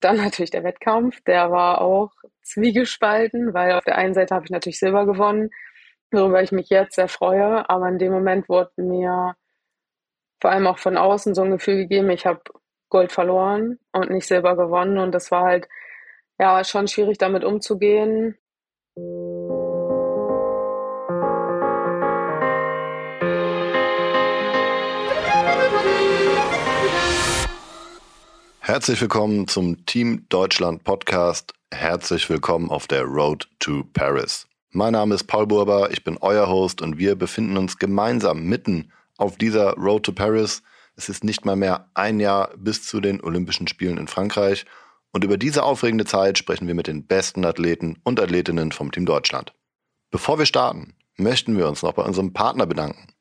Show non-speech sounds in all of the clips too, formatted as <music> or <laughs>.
Dann natürlich der Wettkampf, der war auch zwiegespalten, weil auf der einen Seite habe ich natürlich Silber gewonnen, worüber ich mich jetzt sehr freue, aber in dem Moment wurde mir vor allem auch von außen so ein Gefühl gegeben, ich habe Gold verloren und nicht Silber gewonnen und das war halt ja schon schwierig damit umzugehen. Herzlich willkommen zum Team Deutschland Podcast. Herzlich willkommen auf der Road to Paris. Mein Name ist Paul Burber, ich bin euer Host und wir befinden uns gemeinsam mitten auf dieser Road to Paris. Es ist nicht mal mehr ein Jahr bis zu den Olympischen Spielen in Frankreich und über diese aufregende Zeit sprechen wir mit den besten Athleten und Athletinnen vom Team Deutschland. Bevor wir starten, möchten wir uns noch bei unserem Partner bedanken.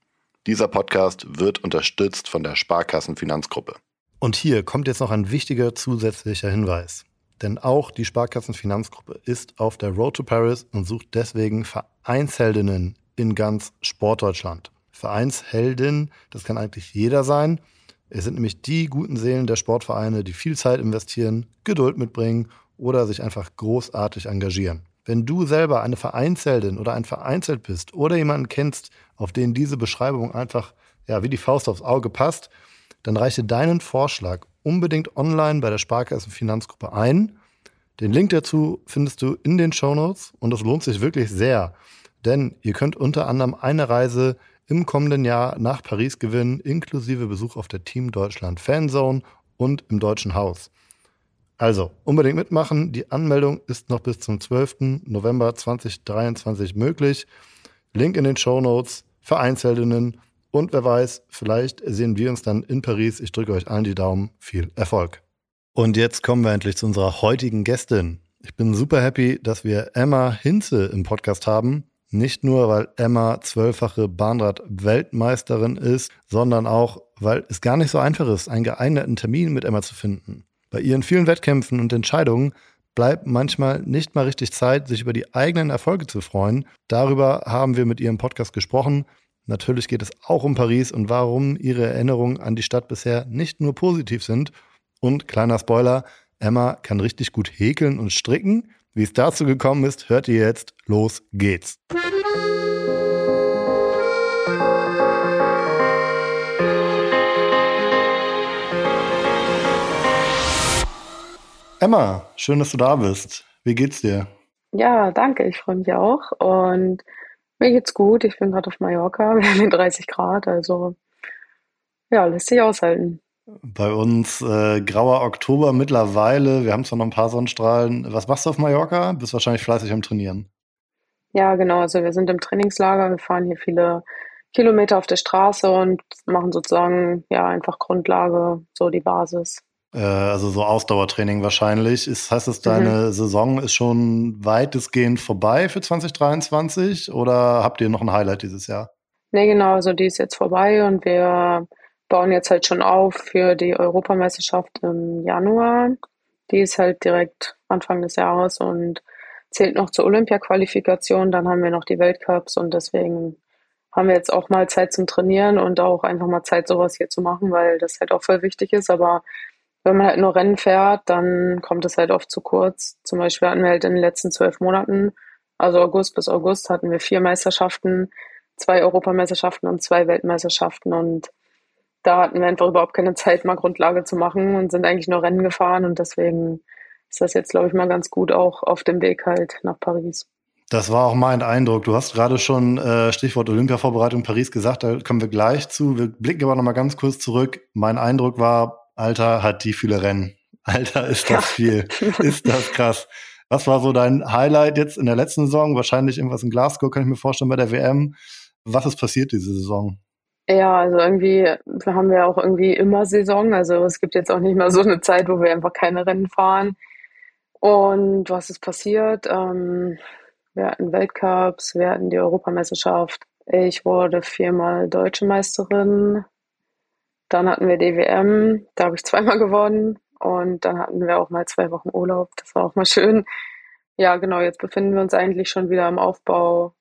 Dieser Podcast wird unterstützt von der Sparkassen Finanzgruppe. Und hier kommt jetzt noch ein wichtiger zusätzlicher Hinweis. Denn auch die Sparkassenfinanzgruppe ist auf der Road to Paris und sucht deswegen Vereinsheldinnen in ganz Sportdeutschland. Vereinsheldin, das kann eigentlich jeder sein. Es sind nämlich die guten Seelen der Sportvereine, die viel Zeit investieren, Geduld mitbringen oder sich einfach großartig engagieren. Wenn du selber eine Vereinsheldin oder ein Vereinsheld bist oder jemanden kennst, auf den diese Beschreibung einfach ja, wie die Faust aufs Auge passt, dann reiche deinen Vorschlag unbedingt online bei der Sparkassen Finanzgruppe ein. Den Link dazu findest du in den Show Notes und es lohnt sich wirklich sehr, denn ihr könnt unter anderem eine Reise im kommenden Jahr nach Paris gewinnen, inklusive Besuch auf der Team Deutschland Fanzone und im Deutschen Haus. Also unbedingt mitmachen. Die Anmeldung ist noch bis zum 12. November 2023 möglich. Link in den Show Notes. Vereinsheldinnen und wer weiß, vielleicht sehen wir uns dann in Paris. Ich drücke euch allen die Daumen. Viel Erfolg. Und jetzt kommen wir endlich zu unserer heutigen Gästin. Ich bin super happy, dass wir Emma Hinze im Podcast haben. Nicht nur, weil Emma zwölffache Bahnrad-Weltmeisterin ist, sondern auch, weil es gar nicht so einfach ist, einen geeigneten Termin mit Emma zu finden. Bei ihren vielen Wettkämpfen und Entscheidungen bleibt manchmal nicht mal richtig Zeit, sich über die eigenen Erfolge zu freuen. Darüber haben wir mit ihrem Podcast gesprochen. Natürlich geht es auch um Paris und warum ihre Erinnerungen an die Stadt bisher nicht nur positiv sind. Und kleiner Spoiler, Emma kann richtig gut häkeln und stricken. Wie es dazu gekommen ist, hört ihr jetzt. Los geht's. Emma, schön, dass du da bist. Wie geht's dir? Ja, danke. Ich freue mich auch. Und mir geht's gut. Ich bin gerade auf Mallorca. <laughs> Wir haben 30 Grad, also ja, lässt sich aushalten. Bei uns äh, grauer Oktober mittlerweile. Wir haben zwar noch ein paar Sonnenstrahlen. Was machst du auf Mallorca? Bist wahrscheinlich fleißig am Trainieren. Ja, genau. Also wir sind im Trainingslager. Wir fahren hier viele Kilometer auf der Straße und machen sozusagen ja einfach Grundlage, so die Basis. Äh, also so Ausdauertraining wahrscheinlich. Ist, heißt das, deine mhm. Saison ist schon weitestgehend vorbei für 2023 oder habt ihr noch ein Highlight dieses Jahr? Nee, genau, also die ist jetzt vorbei und wir bauen jetzt halt schon auf für die Europameisterschaft im Januar. Die ist halt direkt Anfang des Jahres und zählt noch zur Olympia-Qualifikation. Dann haben wir noch die Weltcups und deswegen haben wir jetzt auch mal Zeit zum Trainieren und auch einfach mal Zeit, sowas hier zu machen, weil das halt auch voll wichtig ist. Aber wenn man halt nur Rennen fährt, dann kommt es halt oft zu kurz. Zum Beispiel hatten wir halt in den letzten zwölf Monaten, also August bis August, hatten wir vier Meisterschaften, zwei Europameisterschaften und zwei Weltmeisterschaften und da hatten wir einfach überhaupt keine Zeit, mal Grundlage zu machen und sind eigentlich nur Rennen gefahren und deswegen ist das jetzt, glaube ich, mal ganz gut auch auf dem Weg halt nach Paris. Das war auch mein Eindruck. Du hast gerade schon äh, Stichwort Olympia-Vorbereitung Paris gesagt, da kommen wir gleich zu. Wir blicken aber noch mal ganz kurz zurück. Mein Eindruck war, Alter, hat die viele Rennen. <laughs> Alter, ist das viel. ist das krass. Was war so dein Highlight jetzt in der letzten Saison? Wahrscheinlich irgendwas in Glasgow, kann ich mir vorstellen, bei der WM. Was ist passiert diese Saison? Ja, also irgendwie haben wir auch irgendwie immer Saison. Also es gibt jetzt auch nicht mehr so eine Zeit, wo wir einfach keine Rennen fahren. Und was ist passiert? Ähm, wir hatten Weltcups, wir hatten die Europameisterschaft. Ich wurde viermal Deutsche Meisterin. Dann hatten wir die WM, da habe ich zweimal gewonnen. Und dann hatten wir auch mal zwei Wochen Urlaub. Das war auch mal schön. Ja, genau, jetzt befinden wir uns eigentlich schon wieder im Aufbau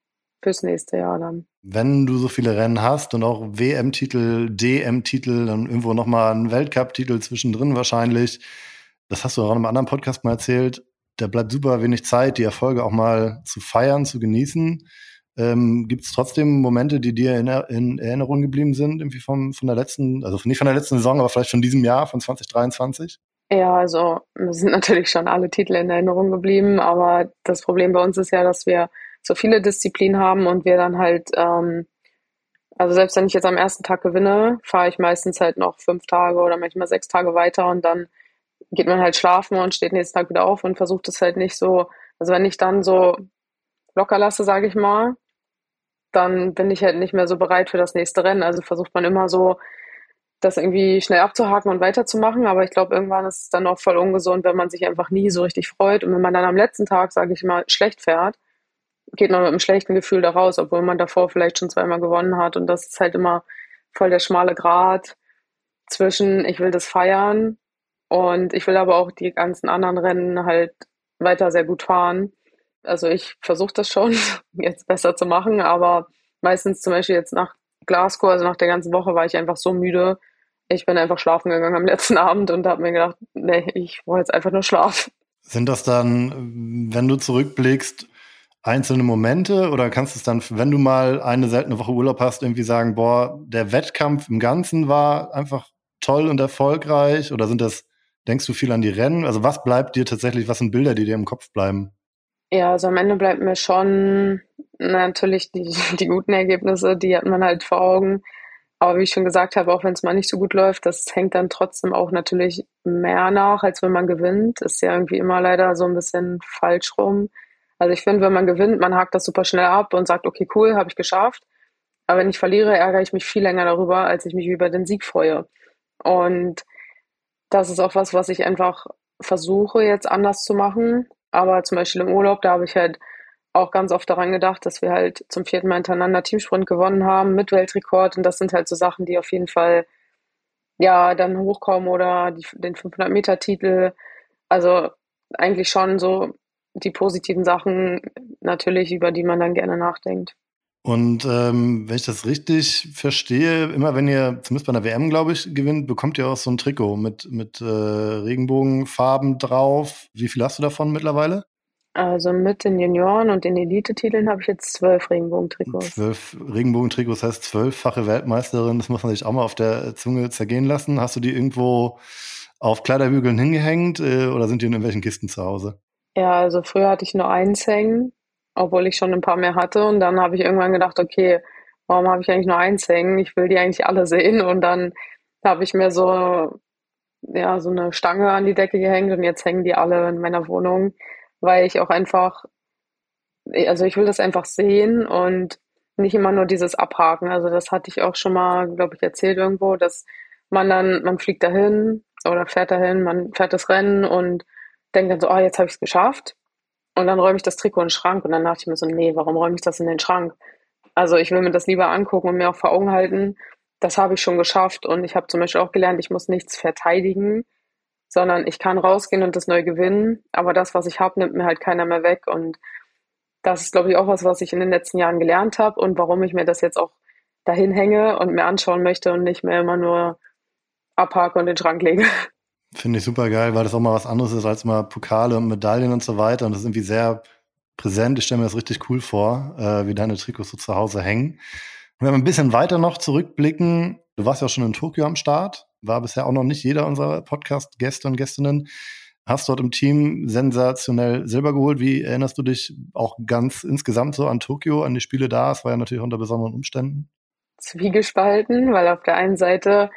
fürs nächste Jahr dann. Wenn du so viele Rennen hast und auch WM-Titel, DM-Titel, dann irgendwo nochmal einen Weltcup-Titel zwischendrin wahrscheinlich, das hast du auch in einem anderen Podcast mal erzählt, da bleibt super wenig Zeit, die Erfolge auch mal zu feiern, zu genießen. Ähm, Gibt es trotzdem Momente, die dir in, in, Erinnerung geblieben sind, irgendwie vom, von der letzten, also nicht von der letzten Saison, aber vielleicht von diesem Jahr, von 2023? Ja, also sind <laughs> natürlich schon alle Titel in Erinnerung geblieben, aber das Problem bei uns ist ja, dass wir so viele Disziplinen haben und wir dann halt, ähm, also selbst wenn ich jetzt am ersten Tag gewinne, fahre ich meistens halt noch fünf Tage oder manchmal sechs Tage weiter und dann geht man halt schlafen und steht nächsten Tag wieder auf und versucht es halt nicht so, also wenn ich dann so locker lasse, sage ich mal, dann bin ich halt nicht mehr so bereit für das nächste Rennen. Also versucht man immer so, das irgendwie schnell abzuhaken und weiterzumachen. Aber ich glaube, irgendwann ist es dann auch voll ungesund, wenn man sich einfach nie so richtig freut. Und wenn man dann am letzten Tag, sage ich mal, schlecht fährt, geht man mit einem schlechten Gefühl da raus, obwohl man davor vielleicht schon zweimal gewonnen hat. Und das ist halt immer voll der schmale Grat zwischen, ich will das feiern und ich will aber auch die ganzen anderen Rennen halt weiter sehr gut fahren. Also ich versuche das schon <laughs> jetzt besser zu machen, aber meistens zum Beispiel jetzt nach Glasgow, also nach der ganzen Woche, war ich einfach so müde. Ich bin einfach schlafen gegangen am <laughs> letzten Abend und habe mir gedacht, nee, ich brauche jetzt einfach nur Schlaf. Sind das dann, wenn du zurückblickst, einzelne Momente oder kannst du es dann, wenn du mal eine seltene Woche Urlaub hast, irgendwie sagen, boah, der Wettkampf im Ganzen war einfach toll und erfolgreich oder sind das, denkst du viel an die Rennen? Also was bleibt dir tatsächlich, was sind Bilder, die dir im Kopf bleiben? Ja, also am Ende bleibt mir schon natürlich die, <laughs> die guten Ergebnisse, die hat man halt vor Augen. Aber wie ich schon gesagt habe, auch wenn es mal nicht so gut läuft, das hängt dann trotzdem auch natürlich mehr nach, als wenn man gewinnt. Ist ja irgendwie immer leider so ein bisschen falsch rum. Also ich finde, wenn man gewinnt, man hakt das super schnell ab und sagt, okay, cool, habe ich geschafft. Aber wenn ich verliere, ärgere ich mich viel länger darüber, als ich mich über den Sieg freue. Und das ist auch was, was ich einfach versuche jetzt anders zu machen. Aber zum Beispiel im Urlaub, da habe ich halt auch ganz oft daran gedacht, dass wir halt zum vierten Mal hintereinander Teamsprint gewonnen haben mit Weltrekord. Und das sind halt so Sachen, die auf jeden Fall ja dann hochkommen oder die, den 500 Meter Titel. Also eigentlich schon so die positiven Sachen natürlich, über die man dann gerne nachdenkt. Und ähm, wenn ich das richtig verstehe, immer wenn ihr, zumindest bei einer WM, glaube ich, gewinnt, bekommt ihr auch so ein Trikot mit, mit äh, Regenbogenfarben drauf. Wie viel hast du davon mittlerweile? Also mit den Junioren und den Elite-Titeln habe ich jetzt zwölf Regenbogentrikots. Zwölf Regenbogentrikots heißt zwölffache Weltmeisterin. Das muss man sich auch mal auf der Zunge zergehen lassen. Hast du die irgendwo auf Kleiderbügeln hingehängt äh, oder sind die in irgendwelchen Kisten zu Hause? Ja, also früher hatte ich nur eins hängen obwohl ich schon ein paar mehr hatte. Und dann habe ich irgendwann gedacht, okay, warum habe ich eigentlich nur eins hängen? Ich will die eigentlich alle <laughs> sehen. Und dann habe ich mir so, ja, so eine Stange an die Decke gehängt und jetzt hängen die alle in meiner Wohnung, weil ich auch einfach, also ich will das einfach sehen und nicht immer nur dieses Abhaken. Also das hatte ich auch schon mal, glaube ich, erzählt irgendwo, dass man dann, man fliegt dahin oder fährt dahin, man fährt das Rennen und denkt dann so, oh, jetzt habe ich es geschafft. Und dann räume ich das Trikot in den Schrank und dann dachte ich mir so, nee, warum räume ich das in den Schrank? Also ich will mir das lieber angucken und mir auch vor Augen halten, das habe ich schon geschafft. Und ich habe zum Beispiel auch gelernt, ich muss nichts verteidigen, sondern ich kann rausgehen und das neu gewinnen. Aber das, was ich habe, nimmt mir halt keiner mehr weg. Und das ist, glaube ich, auch was, was ich in den letzten Jahren gelernt habe und warum ich mir das jetzt auch dahin hänge und mir anschauen möchte und nicht mehr immer nur abhake und in den Schrank lege. Finde ich super geil, weil das auch mal was anderes ist als mal Pokale und Medaillen und so weiter. Und das ist irgendwie sehr präsent. Ich stelle mir das richtig cool vor, äh, wie deine Trikots so zu Hause hängen. Und wenn wir ein bisschen weiter noch zurückblicken, du warst ja schon in Tokio am Start, war bisher auch noch nicht jeder unserer Podcast-Gäste und Gästinnen. Hast dort im Team sensationell Silber geholt. Wie erinnerst du dich auch ganz insgesamt so an Tokio, an die Spiele da? Es war ja natürlich unter besonderen Umständen. Zwiegespalten, weil auf der einen Seite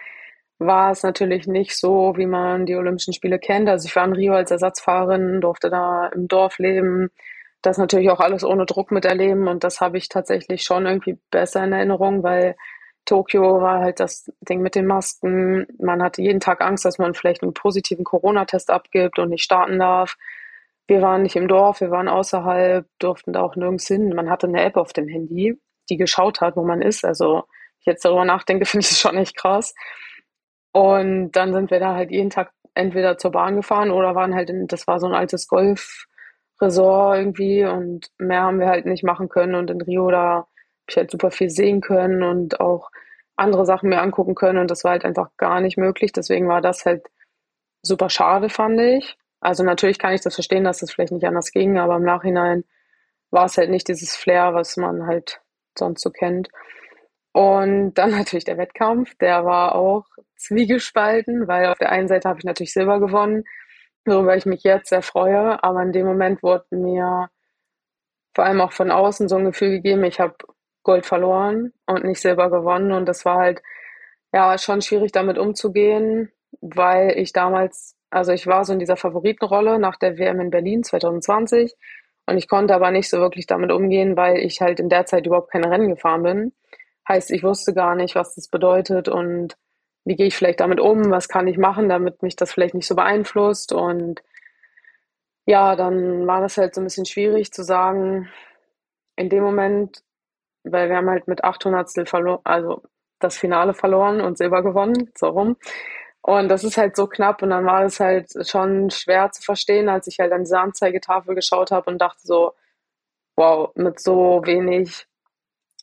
war es natürlich nicht so, wie man die Olympischen Spiele kennt. Also ich war in Rio als Ersatzfahrerin, durfte da im Dorf leben, das natürlich auch alles ohne Druck miterleben und das habe ich tatsächlich schon irgendwie besser in Erinnerung, weil Tokio war halt das Ding mit den Masken. Man hatte jeden Tag Angst, dass man vielleicht einen positiven Corona-Test abgibt und nicht starten darf. Wir waren nicht im Dorf, wir waren außerhalb, durften da auch nirgends hin. Man hatte eine App auf dem Handy, die geschaut hat, wo man ist. Also, ich jetzt darüber nachdenke, <laughs> finde ich es schon echt krass. Und dann sind wir da halt jeden Tag entweder zur Bahn gefahren oder waren halt in, das war so ein altes Golfresort irgendwie und mehr haben wir halt nicht machen können. Und in Rio, da habe ich halt super viel sehen können und auch andere Sachen mir angucken können und das war halt einfach gar nicht möglich. Deswegen war das halt super schade, fand ich. Also natürlich kann ich das verstehen, dass das vielleicht nicht anders ging, aber im Nachhinein war es halt nicht dieses Flair, was man halt sonst so kennt. Und dann <laughs> natürlich der Wettkampf, der war auch zwiegespalten, weil auf der einen Seite habe ich natürlich Silber gewonnen, worüber ich mich jetzt sehr freue, aber in dem Moment wurde mir vor allem auch von außen so ein Gefühl gegeben, ich habe Gold verloren und nicht Silber gewonnen und das war halt ja schon schwierig damit umzugehen, weil ich damals, also ich war so in dieser Favoritenrolle nach der WM in Berlin 2020 und ich konnte aber nicht so wirklich damit umgehen, weil ich halt in der Zeit überhaupt keine Rennen gefahren bin. Heißt, ich wusste gar nicht, was das bedeutet und wie gehe ich vielleicht damit um, was kann ich machen, damit mich das vielleicht nicht so beeinflusst. Und ja, dann war das halt so ein bisschen schwierig zu sagen, in dem Moment, weil wir haben halt mit 800 verloren, also das Finale verloren und Silber gewonnen, so rum. Und das ist halt so knapp und dann war es halt schon schwer zu verstehen, als ich halt an diese Anzeigetafel geschaut habe und dachte so, wow, mit so wenig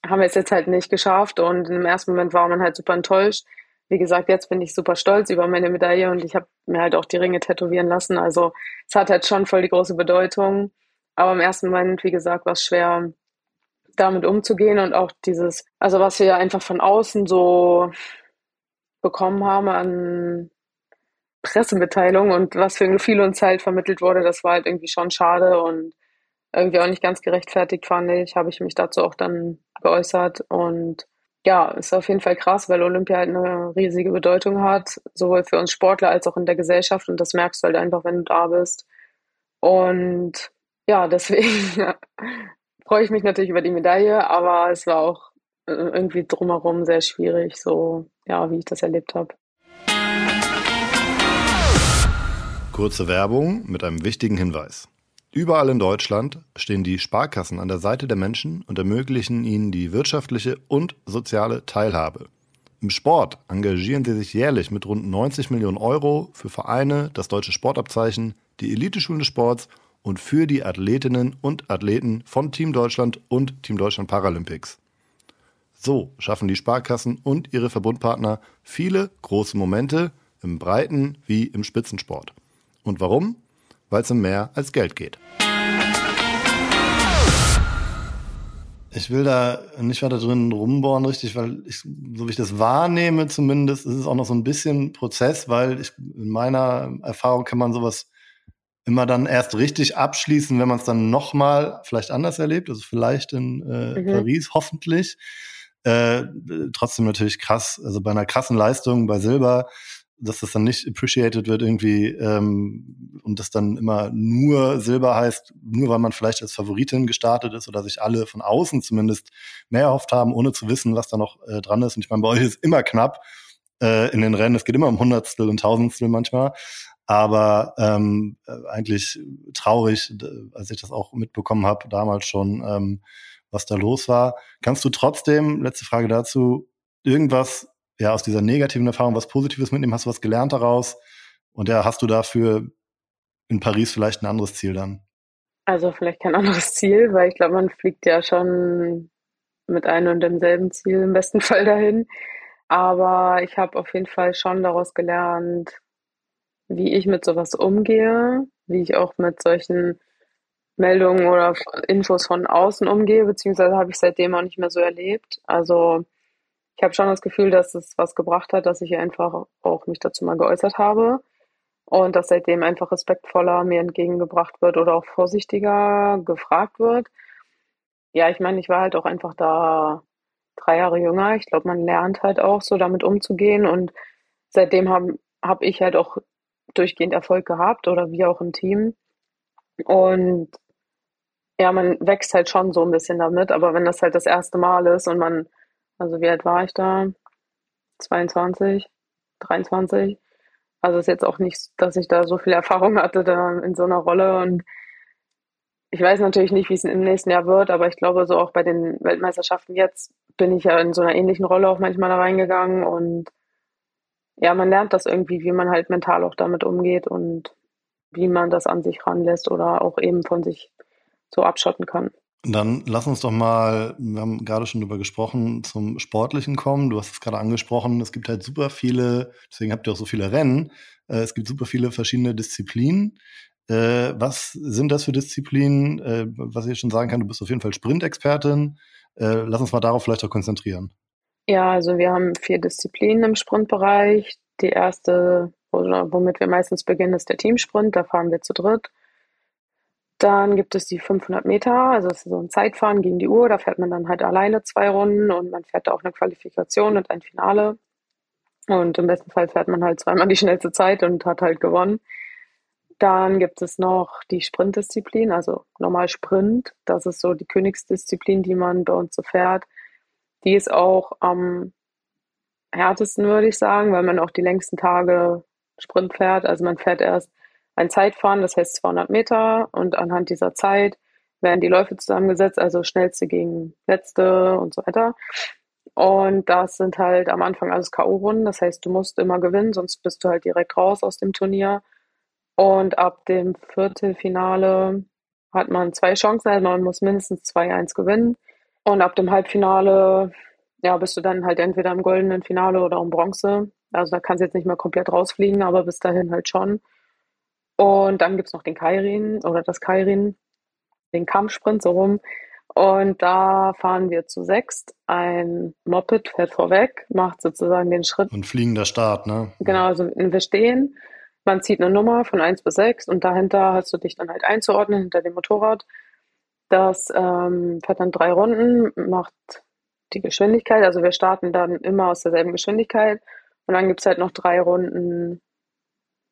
haben wir es jetzt halt nicht geschafft und im ersten Moment war man halt super enttäuscht. Wie gesagt, jetzt bin ich super stolz über meine Medaille und ich habe mir halt auch die Ringe tätowieren lassen. Also es hat halt schon voll die große Bedeutung. Aber im ersten Moment, wie gesagt, war es schwer, damit umzugehen und auch dieses, also was wir einfach von außen so bekommen haben an Pressemitteilung und was für ein Gefühl uns halt vermittelt wurde, das war halt irgendwie schon schade und irgendwie auch nicht ganz gerechtfertigt, fand ich, habe ich mich dazu auch dann geäußert. Und ja, ist auf jeden Fall krass, weil Olympia halt eine riesige Bedeutung hat, sowohl für uns Sportler als auch in der Gesellschaft. Und das merkst du halt einfach, wenn du da bist. Und ja, deswegen <laughs> freue ich mich natürlich über die Medaille, aber es war auch äh, irgendwie drumherum sehr schwierig, so ja, wie ich das erlebt habe. Kurze Werbung mit einem wichtigen Hinweis. Überall in Deutschland stehen die Sparkassen an der Seite der Menschen und ermöglichen ihnen die wirtschaftliche und soziale Teilhabe. Im Sport engagieren sie sich jährlich mit rund 90 Millionen Euro für Vereine, das deutsche Sportabzeichen, die Eliteschulen des Sports und für die Athletinnen und Athleten von Team Deutschland und Team Deutschland Paralympics. So schaffen die Sparkassen und ihre Verbundpartner viele große Momente im Breiten wie im Spitzensport. Und warum? Weil es um mehr als Geld geht. Ich will da nicht weiter drin rumbohren, richtig, weil ich, so wie ich das wahrnehme zumindest, ist es auch noch so ein bisschen Prozess, weil ich, in meiner Erfahrung kann man sowas immer dann erst richtig abschließen, wenn man es dann nochmal vielleicht anders erlebt, also vielleicht in äh, mhm. Paris, hoffentlich. Äh, trotzdem natürlich krass, also bei einer krassen Leistung bei Silber dass das dann nicht appreciated wird irgendwie ähm, und das dann immer nur Silber heißt, nur weil man vielleicht als Favoritin gestartet ist oder sich alle von außen zumindest mehr erhofft haben, ohne zu wissen, was da noch äh, dran ist. Und ich meine, bei euch ist immer knapp äh, in den Rennen. Es geht immer um Hundertstel und Tausendstel manchmal. Aber ähm, äh, eigentlich traurig, als ich das auch mitbekommen habe, damals schon, ähm, was da los war. Kannst du trotzdem, letzte Frage dazu, irgendwas ja, aus dieser negativen Erfahrung was Positives mitnehmen? Hast du was gelernt daraus? Und ja, hast du dafür in Paris vielleicht ein anderes Ziel dann? Also vielleicht kein <laughs> anderes Ziel, weil ich glaube, man fliegt ja schon mit einem und demselben Ziel im besten <laughs> Fall dahin. Aber ich habe auf jeden Fall schon daraus gelernt, wie ich mit sowas umgehe, wie ich auch mit solchen Meldungen oder Infos von außen umgehe, beziehungsweise habe ich seitdem auch nicht mehr so erlebt. Also ich habe schon das Gefühl, dass es was gebracht hat, dass ich einfach auch mich dazu mal geäußert habe und dass seitdem einfach respektvoller mir entgegengebracht wird oder auch vorsichtiger gefragt wird. Ja, ich meine, ich war halt auch einfach da drei Jahre jünger. Ich glaube, man lernt halt auch so damit umzugehen und seitdem habe hab ich halt auch durchgehend Erfolg gehabt oder wir auch im Team. Und ja, man wächst halt schon so ein bisschen damit, aber wenn das halt das erste Mal ist und man also wie alt war ich da? 22, 23. Also ist jetzt auch nicht, dass ich da so viel Erfahrung hatte da in so einer Rolle und ich weiß natürlich nicht, wie es im nächsten Jahr wird, aber ich glaube, so auch bei den Weltmeisterschaften jetzt bin ich ja in so einer ähnlichen Rolle auch manchmal da reingegangen und ja, man lernt das irgendwie, wie man halt mental auch damit umgeht und wie man das an sich ranlässt oder auch eben von sich so abschotten kann. Dann lass uns doch mal, wir haben gerade schon drüber gesprochen, zum Sportlichen kommen. Du hast es gerade angesprochen, es gibt halt super viele, deswegen habt ihr auch so viele Rennen, äh, es gibt super viele verschiedene Disziplinen. Äh, was sind das für Disziplinen? Äh, was ich schon sagen kann, du bist auf jeden Fall Sprintexpertin. Lass uns mal darauf vielleicht auch konzentrieren. Ja, also wir haben vier Disziplinen im Sprintbereich. Die erste, womit wir meistens beginnen, ist der Teamsprint. Da fahren wir zu dritt. Dann gibt es die 500 Meter, also das ist so ein Zeitfahren gegen die Uhr. Da fährt man dann halt alleine zwei Runden und man fährt da auch eine Qualifikation und ein Finale. Und im besten Fall fährt man halt zweimal die schnellste Zeit und hat halt gewonnen. Dann gibt es noch die Sprintdisziplin, also normal Sprint. Das ist so die Königsdisziplin, die man bei uns so fährt. Die ist auch am härtesten, würde ich sagen, weil man auch die längsten Tage Sprint fährt. Also man fährt erst ein Zeitfahren, das heißt 200 Meter und anhand dieser Zeit werden die Läufe zusammengesetzt, also schnellste gegen letzte und so weiter. Und das sind halt am Anfang alles K.O.-Runden, das heißt, du musst immer gewinnen, sonst bist du halt direkt raus aus dem Turnier. Und ab dem Viertelfinale hat man zwei Chancen, also man muss mindestens 2-1 gewinnen. Und ab dem Halbfinale, ja, bist du dann halt entweder im goldenen Finale oder im Bronze. Also da kannst du jetzt nicht mehr komplett rausfliegen, aber bis dahin halt schon. Und dann gibt es noch den Kairin oder das Kairin, den Kampfsprint so rum. Und da fahren wir zu sechst. Ein Moped fährt vorweg, macht sozusagen den Schritt. Und fliegender Start, ne? Genau, also wir stehen. Man zieht eine Nummer von 1 bis 6 und dahinter hast du dich dann halt einzuordnen hinter dem Motorrad. Das ähm, fährt dann drei Runden, macht die Geschwindigkeit. Also wir starten dann immer aus derselben Geschwindigkeit. Und dann gibt es halt noch drei Runden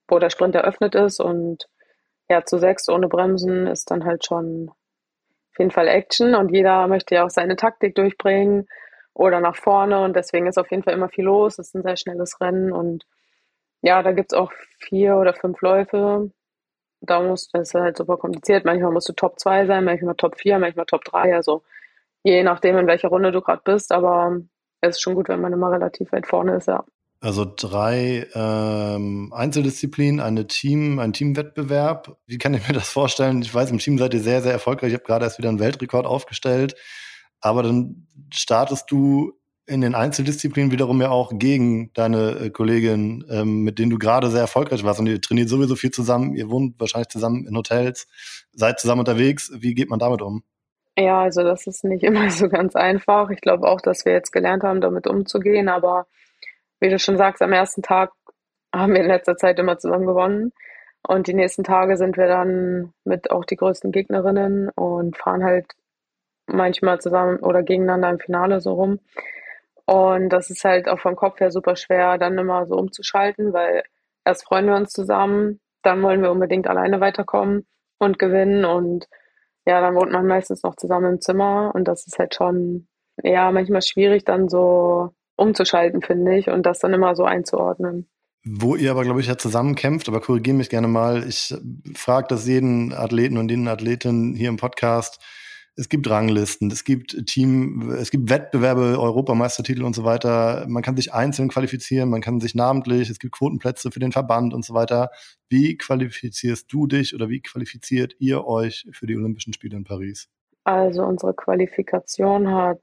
wo der Sprint eröffnet ist und ja, zu sechs ohne Bremsen ist dann halt schon auf jeden Fall Action und jeder möchte ja auch seine Taktik durchbringen oder nach vorne und deswegen ist auf jeden Fall immer viel los. Es ist ein sehr schnelles Rennen und ja, da gibt es auch vier oder fünf Läufe. Da muss, das ist halt super kompliziert. Manchmal musst du Top 2 sein, manchmal Top 4, manchmal Top 3. Also je nachdem, in welcher Runde du gerade bist, aber es ist schon gut, wenn man immer relativ weit vorne ist, ja. Also drei ähm, Einzeldisziplinen, eine Team, ein Teamwettbewerb. Wie kann ich mir das vorstellen? Ich weiß, im Team seid ihr sehr, sehr erfolgreich. Ich habe gerade erst wieder einen Weltrekord aufgestellt. Aber dann startest du in den Einzeldisziplinen wiederum ja auch gegen deine äh, Kollegin, ähm, mit denen du gerade sehr erfolgreich warst. Und ihr trainiert sowieso viel zusammen. Ihr wohnt wahrscheinlich zusammen in Hotels, seid zusammen unterwegs. Wie geht man damit um? Ja, also das ist nicht <laughs> immer so ganz einfach. Ich glaube auch, dass wir jetzt gelernt haben, damit umzugehen. Aber wie du schon sagst, am ersten Tag haben wir in letzter Zeit immer zusammen gewonnen. Und die nächsten Tage sind wir dann mit auch die größten Gegnerinnen und fahren halt manchmal zusammen oder gegeneinander im Finale so rum. Und das ist halt auch vom Kopf her super schwer, dann immer so umzuschalten, weil erst freuen wir uns zusammen, dann wollen wir unbedingt alleine weiterkommen und gewinnen. Und ja, dann wohnt man meistens noch zusammen im Zimmer und das ist halt schon, ja, manchmal schwierig, dann so umzuschalten, finde ich, und das dann immer so einzuordnen. Wo ihr aber, glaube ich, ja zusammenkämpft, aber korrigiere mich gerne mal. Ich frage das jeden Athleten und jeden Athletin hier im Podcast. Es gibt Ranglisten, es gibt Team, es gibt Wettbewerbe, Europameistertitel und so weiter. Man kann sich einzeln qualifizieren, man kann sich namentlich, es gibt Quotenplätze für den Verband und so weiter. Wie qualifizierst du dich oder wie qualifiziert ihr euch für die Olympischen Spiele in Paris? Also unsere Qualifikation hat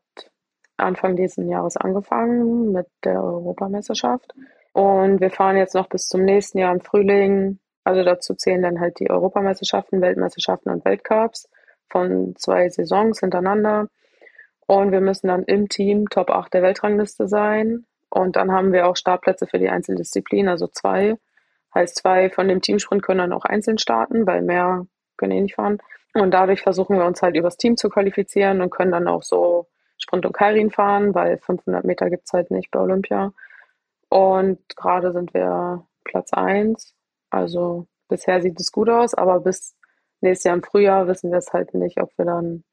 Anfang dieses Jahres angefangen mit der Europameisterschaft. Und wir fahren jetzt noch bis zum nächsten Jahr im Frühling. Also dazu zählen dann halt die Europameisterschaften, Weltmeisterschaften und Weltcups von zwei Saisons hintereinander. Und wir müssen dann im Team Top 8 der Weltrangliste sein. Und dann haben wir auch Startplätze für die Einzeldisziplinen, also zwei. Heißt, zwei von dem Teamsprint können dann auch einzeln starten, weil mehr können eh nicht fahren. Und dadurch versuchen wir uns halt übers Team zu qualifizieren und können dann auch so Sprint und Kairin fahren, weil 500 Meter gibt es halt nicht bei Olympia. Und gerade sind wir Platz 1. Also bisher sieht es gut aus, aber bis nächstes Jahr im Frühjahr wissen wir es halt nicht, ob wir dann,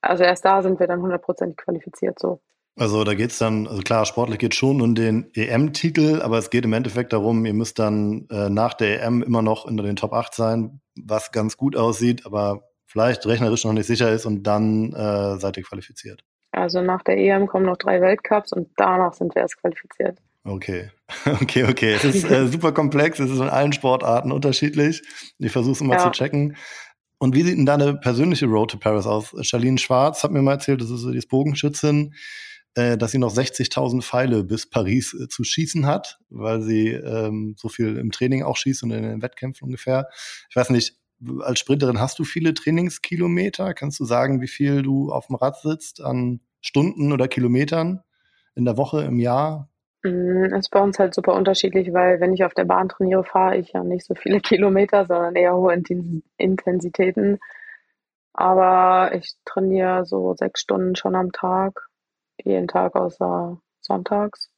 also erst da sind wir dann hundertprozentig qualifiziert so. Also da geht es dann, also klar, sportlich geht schon um den EM-Titel, aber es geht im Endeffekt darum, ihr müsst dann äh, nach der EM immer noch in den Top 8 sein, was ganz gut aussieht, aber vielleicht rechnerisch noch nicht sicher ist und dann äh, seid ihr qualifiziert. Also nach der EM kommen noch drei Weltcups und danach sind wir erst qualifiziert. Okay, <laughs> okay, okay. Es ist äh, <laughs> super komplex, es ist in allen Sportarten unterschiedlich. Ich versuche es immer ja. zu checken. Und wie sieht denn deine persönliche Road to Paris aus? Charlene Schwarz hat mir mal erzählt, das ist die Bogenschützin, äh, dass sie noch 60.000 Pfeile bis Paris äh, zu schießen hat, weil sie ähm, so viel im Training auch schießt und in den Wettkämpfen ungefähr. Ich weiß nicht, als Sprinterin hast du viele Trainingskilometer? Kannst du sagen, wie viel du auf dem Rad sitzt an Stunden oder Kilometern in der Woche, im Jahr? Mm, ist bei uns halt super unterschiedlich, weil wenn ich auf der Bahn trainiere, fahre ich ja nicht so viele <laughs> Kilometer, sondern eher hohe Intensitäten. Aber ich trainiere so sechs Stunden schon am Tag, jeden Tag außer sonntags.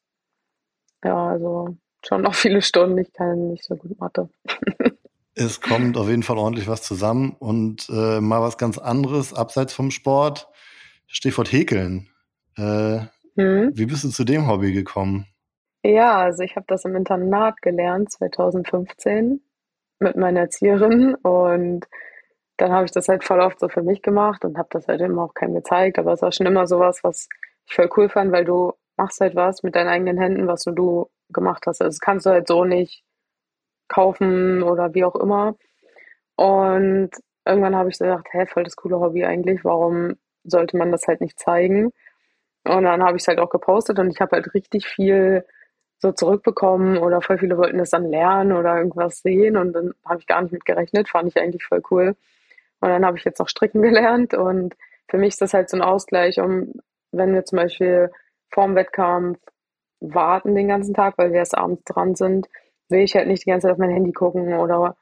Ja, also schon noch <laughs> viele Stunden. Ich kann nicht so gut Mathe. <laughs> es kommt auf jeden Fall ordentlich was zusammen und äh, mal was ganz anderes abseits vom Sport. Stichwort Häkeln. Äh, hm? Wie bist du zu dem Hobby gekommen? Ja, also ich habe das im Internat gelernt 2015 mit meiner Erzieherin und dann habe ich das halt voll oft so für mich gemacht und habe das halt immer auch keinem gezeigt, aber es war schon immer sowas, was ich voll cool fand, weil du machst halt was mit deinen eigenen Händen, was nur du gemacht hast. Also das kannst du halt so nicht kaufen oder wie auch immer. Und irgendwann habe ich gedacht, hä, voll das coole Hobby eigentlich, warum sollte man das halt nicht zeigen? Und dann habe ich es halt auch gepostet und ich habe halt richtig viel so zurückbekommen oder voll viele wollten das dann lernen oder irgendwas sehen und dann habe ich gar nicht mit gerechnet, fand ich eigentlich voll cool. Und dann habe ich jetzt auch stricken <laughs> gelernt und für mich ist das halt so ein Ausgleich, um, wenn wir zum Beispiel vorm Wettkampf warten den ganzen Tag, weil wir erst abends dran sind, will ich halt nicht die ganze Zeit auf mein Handy gucken oder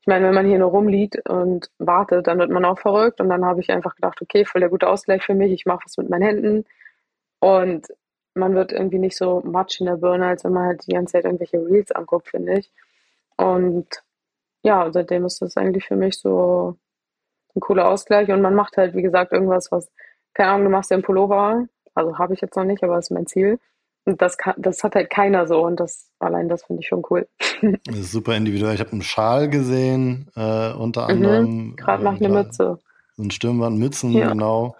ich meine, wenn man hier nur rumliegt und wartet, dann wird man auch verrückt und dann habe ich einfach gedacht, okay, voll der gute Ausgleich für mich, ich mache was mit meinen Händen und man wird irgendwie nicht so matsch in der Birne, als wenn man halt die ganze Zeit irgendwelche Reels anguckt, finde ich. Und ja, seitdem ist das eigentlich für mich so ein cooler Ausgleich. Und man macht halt, wie gesagt, irgendwas, was, keine Ahnung, du machst ja einen Pullover. Also habe ich jetzt noch nicht, aber das ist mein Ziel. Das, kann, das hat halt keiner so. Und das allein das finde ich schon cool. <laughs> Das ist super individuell. Ich habe einen Schal gesehen, äh, unter mhm, anderem. Mhm, Gerade äh, nach einer Mütze. So ein Stirnband, Mützen, ja. genau.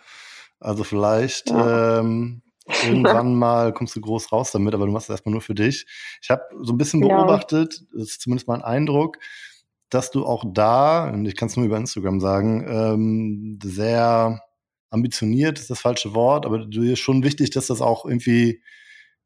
Also vielleicht ja. ähm, <laughs> Irgendwann mal kommst du groß raus damit, aber du machst es erstmal nur für dich. Ich habe so ein bisschen beobachtet, ja. das ist zumindest mein Eindruck, dass du auch da, und ich kann es nur über Instagram sagen, ähm, sehr ambitioniert ist das falsche Wort, aber dir ist schon wichtig, dass das auch irgendwie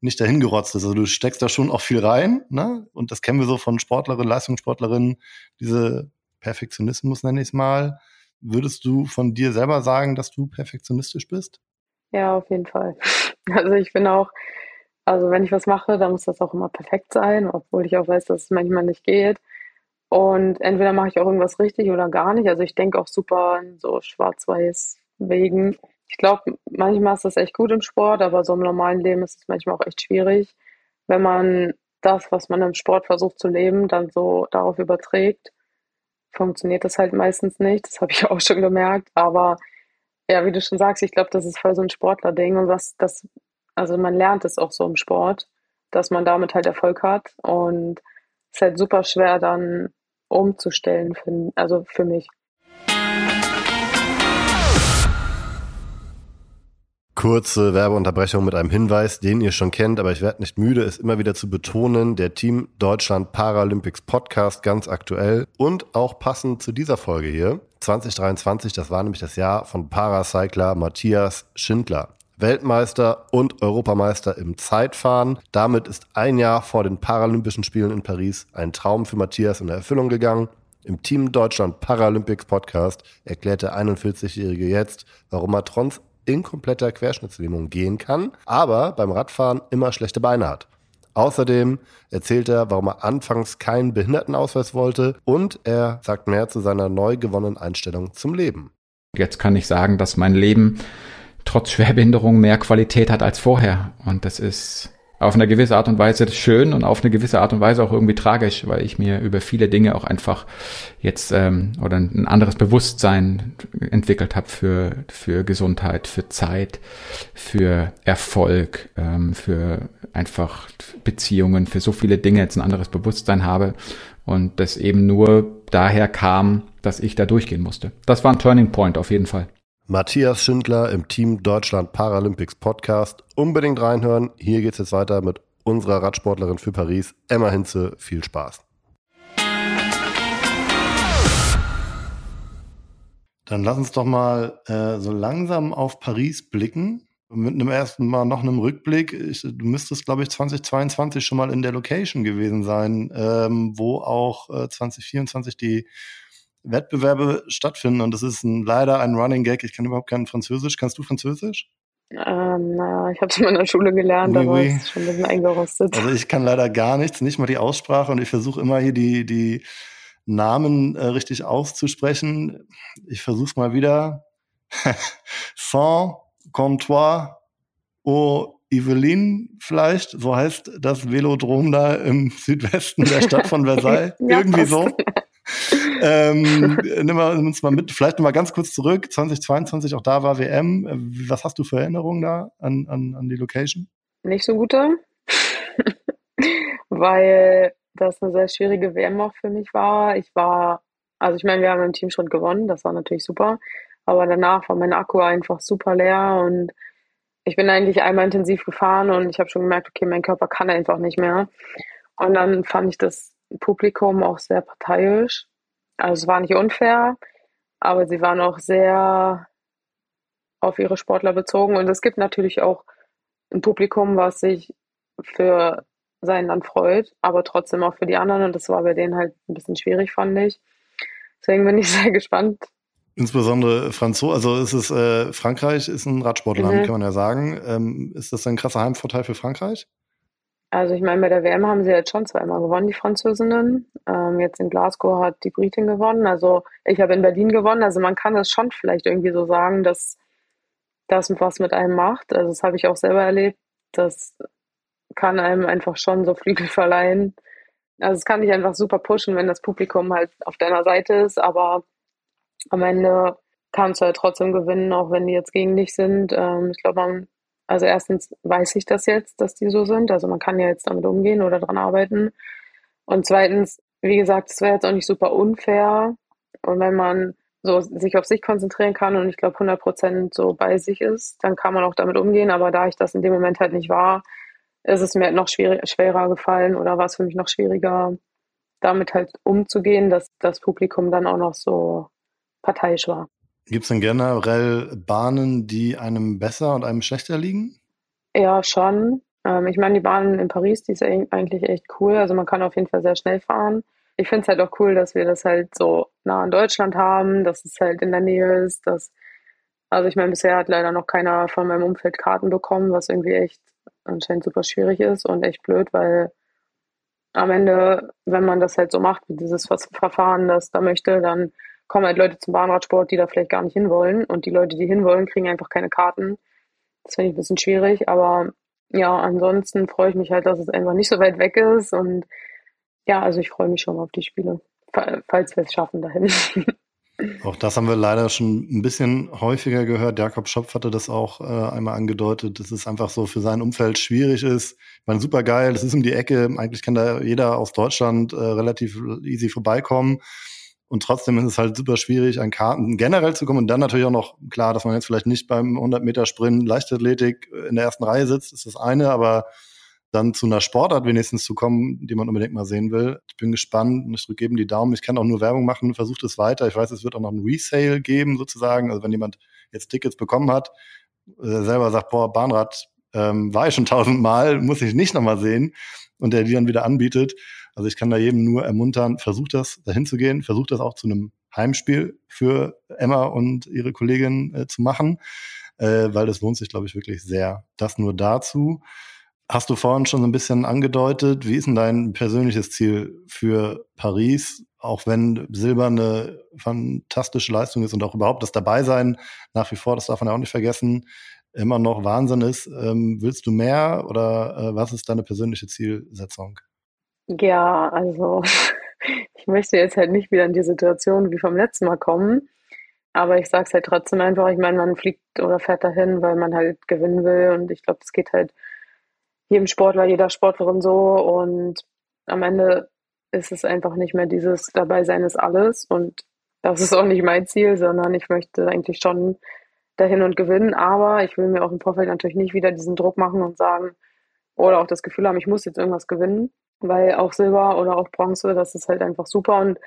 nicht dahin gerotzt ist. Also du steckst da schon auch viel rein, ne? Und das kennen wir so von Sportlerinnen, Leistungssportlerinnen, diese Perfektionismus nenne ich es mal. Würdest du von dir selber sagen, dass du perfektionistisch bist? Ja, auf jeden Fall. <laughs> Also ich bin auch, also wenn ich was mache, dann muss das auch immer perfekt sein, obwohl ich auch weiß, dass es manchmal nicht geht. Und entweder mache ich auch irgendwas richtig oder gar nicht. Also ich denke auch super in so schwarz-weiß Wegen. Ich glaube, manchmal ist das echt gut im Sport, aber so im normalen Leben ist es manchmal auch echt schwierig, wenn man das, was man im Sport versucht zu leben, dann so darauf überträgt. Funktioniert das halt meistens nicht. Das habe ich <laughs> auch schon gemerkt. Aber ja, wie du schon sagst, ich glaube, das ist voll so ein Sportler-Ding und was das, also man lernt es auch so im Sport, dass man damit halt Erfolg hat und es ist halt super schwer dann umzustellen, für, also für mich. Kurze Werbeunterbrechung mit einem Hinweis, den ihr schon kennt, aber ich werde nicht müde, es immer wieder zu betonen. Der Team Deutschland Paralympics Podcast ganz aktuell und auch passend zu dieser Folge hier. 2023, das war nämlich das Jahr von Paracycler Matthias Schindler. Weltmeister und Europameister im Zeitfahren. Damit ist ein Jahr vor den Paralympischen Spielen in Paris ein Traum für Matthias in Erfüllung gegangen. Im Team Deutschland Paralympics Podcast erklärt der 41-Jährige jetzt, warum er trotz in kompletter Querschnittslähmung gehen kann, aber beim Radfahren immer schlechte Beine hat. Außerdem erzählt er, warum er anfangs keinen Behindertenausweis wollte und er sagt mehr zu seiner neu gewonnenen Einstellung zum Leben. Jetzt kann ich sagen, dass mein Leben trotz Schwerbehinderung mehr Qualität hat als vorher. Und das ist auf eine gewisse Art und Weise schön und auf eine gewisse Art und Weise auch irgendwie tragisch, weil ich mir über viele Dinge auch einfach jetzt ähm, oder ein anderes Bewusstsein entwickelt habe für für Gesundheit, für Zeit, für Erfolg, ähm, für einfach Beziehungen, für so viele Dinge jetzt ein anderes Bewusstsein habe und das eben nur daher kam, dass ich da durchgehen musste. Das war ein Turning Point auf jeden Fall. Matthias Schindler im Team Deutschland Paralympics Podcast. Unbedingt reinhören. Hier geht es jetzt weiter mit unserer Radsportlerin für Paris, Emma Hinze. Viel Spaß. Dann lass uns doch mal äh, so langsam auf Paris blicken. Mit einem ersten Mal noch einem Rückblick. Ich, du müsstest, glaube ich, 2022 schon mal in der Location gewesen sein, ähm, wo auch äh, 2024 die Wettbewerbe stattfinden. Und das ist ein, leider ein Running Gag. Ich kann überhaupt kein Französisch. Kannst du Französisch? Ähm, ich habe es in meiner Schule gelernt, oui, aber oui. ist schon ein bisschen eingerostet. Also ich kann leider gar nichts, nicht mal die Aussprache und ich versuche immer hier die, die Namen äh, richtig auszusprechen. Ich versuche es mal wieder. <laughs> Saint Comptoir au Yvelines vielleicht, so heißt das Velodrom da im Südwesten der Stadt von <laughs> Versailles. ja, Irgendwie so. Ähm, nimm, mal, uns mal mit, vielleicht noch mal ganz kurz zurück. 2022, auch da war WM. Was hast du für Erinnerungen da an, an, an die Location? Nicht so gute, <laughs> weil das eine sehr schwierige WM auch für mich war. Ich war, also ich meine, wir haben im Team schon gewonnen, das war natürlich super, aber danach war mein Akku einfach super leer und ich bin eigentlich einmal intensiv gefahren und ich habe schon gemerkt, okay, mein Körper kann einfach nicht mehr. Und dann fand ich das Publikum auch sehr parteiisch. Also es war nicht unfair, aber sie waren auch sehr auf ihre Sportler bezogen. Und es gibt natürlich auch ein Publikum, was sich für sein Land freut, aber trotzdem auch für die anderen. Und das war bei denen halt ein bisschen schwierig, fand ich. Deswegen bin ich <laughs> sehr gespannt. Insbesondere Franzo, also ist es äh, Frankreich ist ein Radsportland, mhm. kann man ja sagen. Ähm, ist das ein krasser Heimvorteil für Frankreich? Also ich meine, bei der WM haben sie jetzt schon zweimal gewonnen, die Französinnen. Ähm, jetzt in Glasgow hat die Britin gewonnen. Also ich habe in Berlin gewonnen. Also man kann das schon vielleicht irgendwie so sagen, dass das was mit einem macht. Also das habe ich auch selber erlebt. Das kann einem einfach schon so Flügel verleihen. Also es kann dich einfach super pushen, wenn das Publikum halt auf deiner Seite ist, aber am Ende kannst du halt trotzdem gewinnen, auch wenn die jetzt gegen dich sind. Ähm, ich glaube, man, also erstens weiß ich das jetzt, dass die so sind. Also man kann ja jetzt damit umgehen oder dran arbeiten. Und zweitens, wie gesagt, es wäre jetzt auch nicht super unfair. Und wenn man so sich auf sich konzentrieren kann und ich glaube 100 Prozent so bei sich ist, dann kann man auch damit umgehen. Aber da ich das in dem Moment halt nicht war, ist es mir noch schwer, schwerer gefallen oder war es für mich noch schwieriger, damit halt umzugehen, dass das Publikum dann auch noch so parteiisch war. Gibt es denn generell Bahnen, die einem besser und einem schlechter liegen? Ja, schon. Ähm, ich meine, die Bahn in Paris, die ist eigentlich echt cool. Also man kann auf jeden Fall sehr schnell fahren. Ich finde es halt auch cool, dass wir das halt so nah in Deutschland haben, dass es halt in der Nähe ist. Dass, also ich meine, bisher hat leider noch keiner von meinem Umfeld Karten bekommen, was irgendwie echt anscheinend super schwierig ist und echt blöd, weil am Ende, wenn man das halt so macht, wie dieses Verfahren das da möchte, dann kommen halt Leute zum Bahnradsport, die da vielleicht gar nicht hinwollen. Und die Leute, die hinwollen, kriegen einfach keine Karten. Das finde ich ein bisschen schwierig. Aber ja, ansonsten freue ich mich halt, dass es einfach nicht so weit weg ist. Und ja, also ich freue mich schon auf die Spiele, falls wir es schaffen dahin. <laughs> Auch das haben wir leider schon ein bisschen häufiger gehört. Jakob Schopf hatte das auch äh, einmal angedeutet, dass es einfach so für sein Umfeld schwierig ist. Ich meine, super geil, das ist um die Ecke. Eigentlich kann da jeder aus Deutschland äh, relativ easy vorbeikommen. Und trotzdem ist es halt super schwierig, an Karten generell zu kommen. Und dann natürlich auch noch klar, dass man jetzt vielleicht nicht beim 100 Meter Sprint Leichtathletik in der ersten Reihe sitzt, ist das eine, aber dann zu einer Sportart wenigstens zu kommen, die man unbedingt mal sehen will. Ich bin gespannt und ich drücke eben die Daumen. Ich kann auch nur Werbung machen, versucht es weiter. Ich weiß, es wird auch noch ein Resale geben sozusagen. Also wenn jemand jetzt Tickets bekommen hat, äh, selber sagt, boah, Bahnrad ähm, war ich schon tausendmal, muss ich nicht nochmal sehen und der die dann wieder anbietet. Also ich kann da jedem nur ermuntern, versucht das dahin zu gehen, versucht das auch zu einem Heimspiel für Emma und ihre Kollegin äh, zu machen, äh, weil das lohnt sich, glaube ich, wirklich sehr. Das nur dazu. Hast du vorhin schon so ein bisschen angedeutet, wie ist denn dein persönliches Ziel für Paris? Auch wenn Silber eine fantastische Leistung ist und auch überhaupt das Dabeisein nach wie vor, das darf man ja auch nicht vergessen, immer noch Wahnsinn ist. Ähm, willst du mehr oder äh, was ist deine persönliche Zielsetzung? Ja, also <laughs> ich möchte jetzt halt nicht wieder in die Situation wie vom letzten Mal kommen. Aber ich sage es halt trotzdem einfach, ich meine, man fliegt oder fährt dahin, weil man halt gewinnen will. Und ich glaube, das geht halt jedem Sportler, jeder Sportlerin so. Und am Ende ist es einfach nicht mehr dieses Dabeisein ist alles. Und das ist auch nicht mein Ziel, sondern ich möchte eigentlich schon dahin und gewinnen. Aber ich will mir auch im Vorfeld natürlich nicht wieder diesen Druck machen und sagen, oder auch das Gefühl haben, ich muss jetzt irgendwas gewinnen, weil auch Silber oder auch Bronze, das ist halt einfach super. Und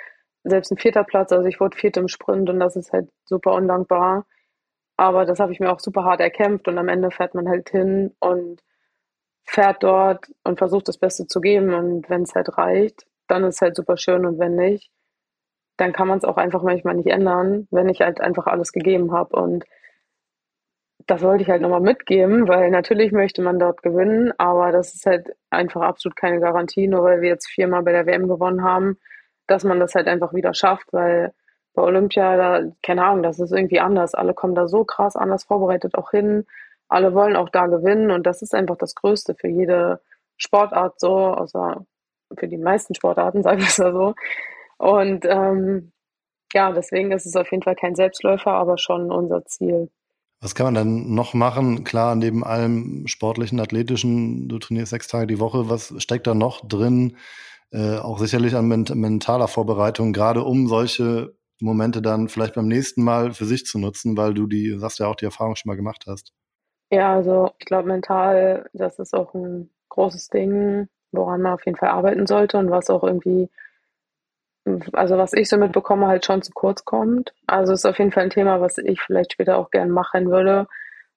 selbst ein vierter Platz, also ich wurde vierte im Sprint und das ist halt super undankbar. Aber das habe ich mir auch super hart erkämpft und am Ende fährt man halt hin und fährt dort und versucht das Beste zu geben und wenn es halt reicht, dann ist es halt super schön und wenn nicht, dann kann man es auch einfach manchmal nicht ändern, wenn ich halt einfach alles gegeben habe und das wollte ich halt nochmal mitgeben, weil natürlich möchte man dort gewinnen, aber das ist halt einfach absolut keine Garantie, nur weil wir jetzt viermal bei der WM gewonnen haben, dass man das halt einfach wieder schafft, weil bei Olympia, da, keine Ahnung, das ist irgendwie anders. Alle kommen da so krass anders vorbereitet auch hin. Alle wollen auch da gewinnen und das ist einfach das Größte für jede Sportart so, außer für die meisten Sportarten, <laughs> sagen wir es mal so. Und ähm, ja, deswegen ist es auf jeden Fall kein Selbstläufer, aber schon unser Ziel. Was kann man dann noch machen? Klar, neben allem sportlichen, athletischen, du trainierst sechs Tage die Woche, was steckt da noch drin? Äh, auch sicherlich an ment mentaler Vorbereitung, gerade um solche Momente dann vielleicht beim nächsten Mal für sich zu nutzen, weil du die, sagst ja auch, die Erfahrung schon mal gemacht hast. Ja, also ich glaube, mental, das ist auch ein großes Ding, woran man auf jeden Fall arbeiten sollte und was auch irgendwie also was ich so mitbekomme, halt schon zu kurz kommt. Also ist auf jeden Fall ein Thema, was ich vielleicht später auch gerne machen würde,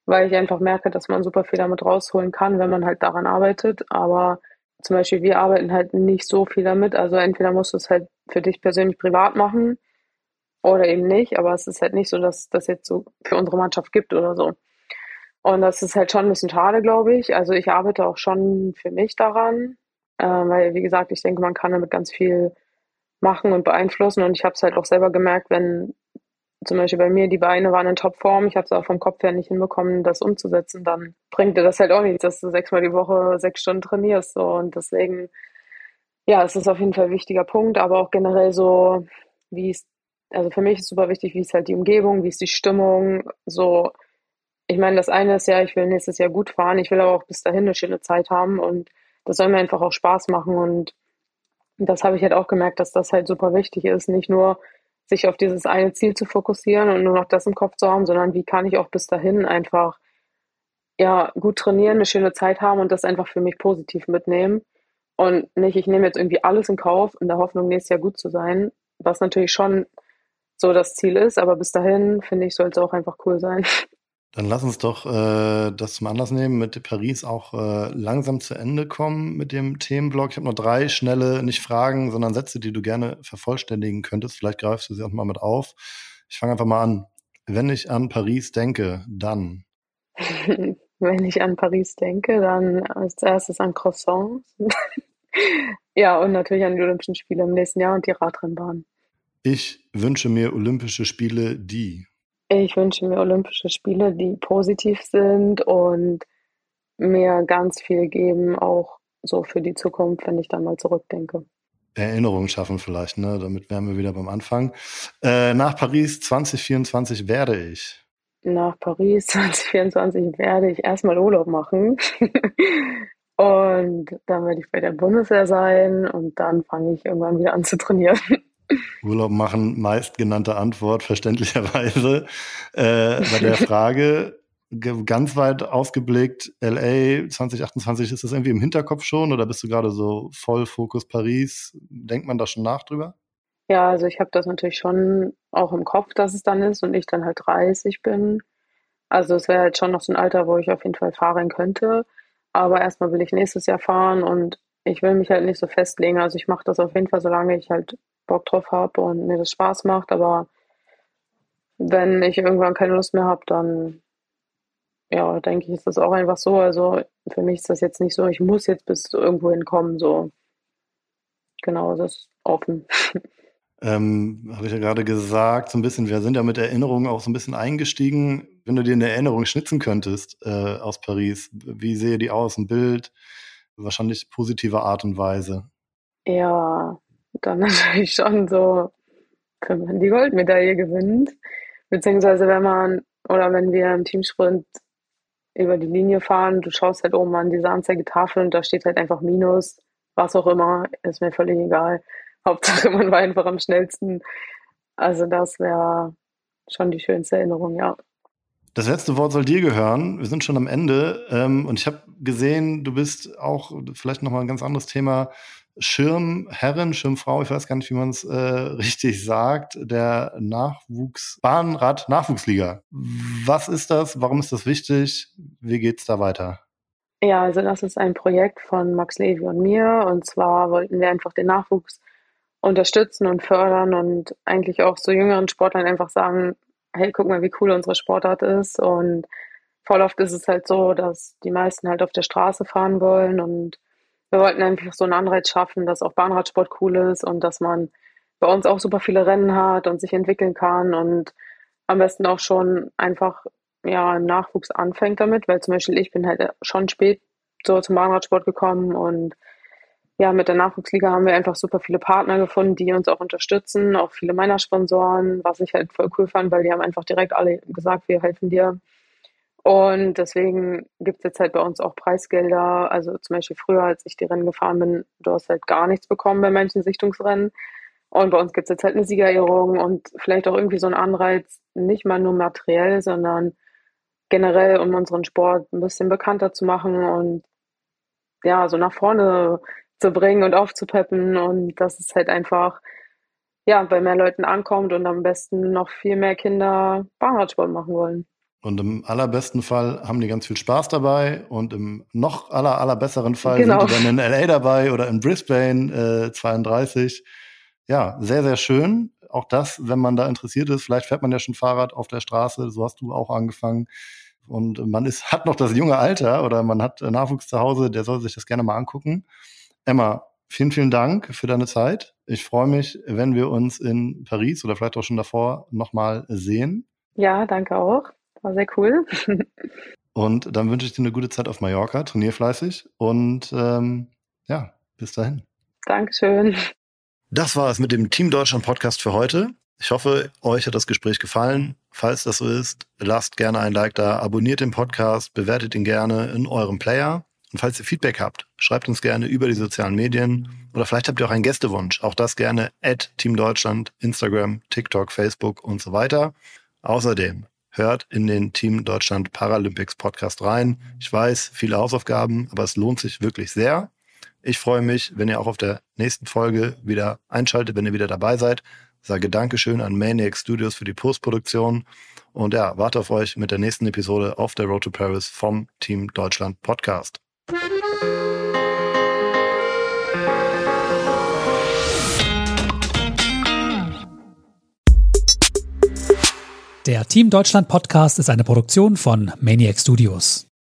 weil ich einfach merke, dass man super viel damit rausholen kann, wenn man halt daran arbeitet. Aber zum Beispiel, wir arbeiten halt nicht so viel damit. Also entweder musst du es halt für dich persönlich privat machen oder eben nicht. Aber es ist halt nicht so, dass das jetzt so für unsere Mannschaft gibt oder so. Und das ist halt schon ein bisschen schade, glaube ich. Also ich arbeite auch schon für mich daran, äh, weil, wie gesagt, ich denke, man kann damit ganz viel machen und beeinflussen. Und ich habe es halt auch selber gemerkt, wenn zum Beispiel bei mir die Beine waren in Topform, ich habe es auch vom Kopf her nicht hinbekommen, das umzusetzen, dann bringt dir das halt auch nichts, dass du sechsmal die Woche sechs Stunden trainierst. So. Und deswegen, ja, es ist auf jeden Fall ein wichtiger Punkt, aber auch generell so, wie es, also für mich ist super wichtig, wie ist halt die Umgebung, wie ist die Stimmung, so. Ich meine, das eine ist ja, ich will nächstes Jahr gut fahren, ich will aber auch bis dahin eine schöne Zeit haben und das soll mir einfach auch Spaß machen und das habe ich halt auch gemerkt, dass das halt super wichtig ist, nicht nur sich auf dieses eine Ziel zu fokussieren und nur noch das im Kopf zu haben, sondern wie kann ich auch bis dahin einfach ja gut trainieren, eine schöne Zeit haben und das einfach für mich positiv mitnehmen und nicht, ich nehme jetzt irgendwie alles in Kauf in der Hoffnung, nächstes Jahr gut zu sein, was natürlich schon so das Ziel ist, aber bis dahin finde ich, soll es auch einfach cool sein. <laughs> Dann lass uns doch äh, das zum Anlass nehmen, mit Paris auch äh, langsam zu Ende kommen mit dem Themenblock. Ich habe noch drei schnelle, nicht Fragen, sondern Sätze, die du gerne vervollständigen könntest. Vielleicht greifst du sie auch mal mit auf. Ich fange einfach mal an. Wenn ich an Paris denke, dann. <laughs> Wenn ich an Paris denke, dann als erstes an Croissants. <laughs> ja, und natürlich an die Olympischen Spiele im nächsten Jahr und die Radrennbahn. Ich wünsche mir Olympische Spiele, die. Ich wünsche mir Olympische Spiele, die positiv sind und mir ganz viel geben, auch so für die Zukunft, wenn ich dann mal zurückdenke. Erinnerungen schaffen vielleicht, ne? Damit wären wir wieder beim Anfang. Äh, nach Paris 2024 werde ich. Nach Paris <laughs> 2024 werde ich erstmal Urlaub machen. <laughs> und dann werde ich bei der Bundeswehr sein und dann fange ich irgendwann wieder an zu trainieren. <laughs> Urlaub machen, meistgenannte Antwort, verständlicherweise. Äh, bei der Frage, ganz weit ausgeblickt, LA 2028, ist das irgendwie im Hinterkopf schon oder bist du gerade so voll Fokus Paris? Denkt man da schon nach drüber? Ja, also ich habe das natürlich schon auch im Kopf, dass es dann ist und ich dann halt 30 bin. Also es wäre halt schon noch so ein Alter, wo ich auf jeden Fall fahren könnte. Aber erstmal will ich nächstes Jahr fahren und ich will mich halt nicht so festlegen. Also ich mache das auf jeden Fall, solange ich halt Bock drauf habe und mir das Spaß macht. Aber wenn ich irgendwann keine Lust mehr habe, dann ja, denke ich, ist das auch einfach so. Also für mich ist das jetzt nicht so, ich muss jetzt bis irgendwo hinkommen. So genau, das ist offen. <laughs> Ähm, Habe ich ja gerade gesagt, so ein bisschen, wir sind ja mit Erinnerungen auch so ein bisschen eingestiegen. Wenn du dir eine Erinnerung schnitzen könntest äh, aus Paris, wie sehe die aus? Ein Bild, wahrscheinlich positiver Art und Weise. Ja, dann <laughs> natürlich schon so, wenn man die Goldmedaille gewinnt, beziehungsweise wenn man, oder wenn wir im Teamsprint über die Linie fahren, du schaust halt oben an diese Anzeigetafel und da steht halt einfach Minus, was auch immer, ist mir völlig egal. <laughs> Hauptsache, man war einfach am schnellsten. Also das wäre schon die schönste Erinnerung, ja. Das letzte Wort soll dir gehören. Wir sind schon am Ende. Ähm, und ich habe gesehen, du bist auch, vielleicht nochmal ein ganz anderes Thema, Schirmherrin, Schirmfrau, ich weiß gar nicht, wie man es äh, <laughs> richtig sagt, der Nachwuchs, Bahnrad Nachwuchsliga. Was ist das? Warum ist das wichtig? Wie geht's da weiter? Ja, also das ist ein Projekt von Max Levi und mir. Und zwar wollten wir einfach den Nachwuchs unterstützen und fördern und eigentlich auch so jüngeren Sportlern einfach sagen, hey, guck mal, wie cool unsere Sportart ist. Und voll oft ist es halt so, dass die meisten halt auf der Straße fahren wollen und wir wollten einfach so einen Anreiz schaffen, dass auch Bahnradsport cool ist und dass man bei uns auch super viele Rennen hat und sich entwickeln kann und am besten auch schon einfach ja Nachwuchs anfängt damit, weil zum Beispiel ich bin halt schon spät so zum Bahnradsport gekommen und ja, mit der Nachwuchsliga haben wir einfach super viele Partner gefunden, die uns auch unterstützen, auch viele meiner Sponsoren, was ich halt voll cool fand, weil die haben einfach direkt alle gesagt, wir helfen dir. Und deswegen gibt es jetzt halt bei uns auch Preisgelder. Also zum Beispiel früher, als ich die Rennen gefahren bin, du hast halt gar nichts bekommen bei manchen Sichtungsrennen. Und bei uns gibt es jetzt halt eine Siegerehrung und vielleicht auch irgendwie so einen Anreiz, nicht mal nur materiell, sondern generell, um unseren Sport ein bisschen bekannter zu machen und ja, so nach vorne zu bringen und aufzupeppen. Und dass es halt einfach ja, bei mehr Leuten ankommt und am besten noch viel mehr Kinder Bahnradsport machen wollen. Und im allerbesten Fall haben die ganz viel Spaß dabei und im noch aller, allerbesseren Fall genau. sind die dann in LA dabei oder in Brisbane äh, 32. Ja, sehr, sehr schön. Auch das, wenn man da interessiert ist, vielleicht fährt man ja schon Fahrrad auf der Straße, so hast du auch angefangen. Und man ist, <laughs> hat noch das junge Alter oder man hat Nachwuchs zu Hause, der soll sich das gerne mal angucken. Emma, vielen, vielen Dank für deine Zeit. Ich freue mich, wenn wir uns in Paris oder vielleicht auch schon davor nochmal sehen. Ja, danke auch. War sehr cool. und dann wünsche ich dir eine gute Zeit auf Mallorca, trainier fleißig und ähm, ja, bis dahin. Dankeschön. Das war es mit dem Team Deutschland Podcast für heute. Ich hoffe, euch hat das Gespräch gefallen. Falls das so ist, lasst gerne ein Like da, abonniert den Podcast, bewertet ihn gerne in eurem Player. Und falls ihr Feedback habt, schreibt uns gerne über die sozialen Medien oder vielleicht habt ihr auch einen Gästewunsch. Auch das gerne at Team Deutschland, Instagram, TikTok, Facebook und so weiter. Außerdem hört in den Team Deutschland Paralympics Podcast rein. Ich weiß, viele Hausaufgaben, aber es lohnt sich wirklich sehr. Ich freue mich, wenn ihr auch auf der nächsten Folge wieder einschaltet, wenn ihr wieder dabei seid. Sage Dankeschön an Maniac Studios für die Postproduktion und ja, warte auf euch mit der nächsten Episode auf der Road to Paris vom Team Deutschland Podcast. Der Team Deutschland Podcast ist eine Produktion von Maniac Studios.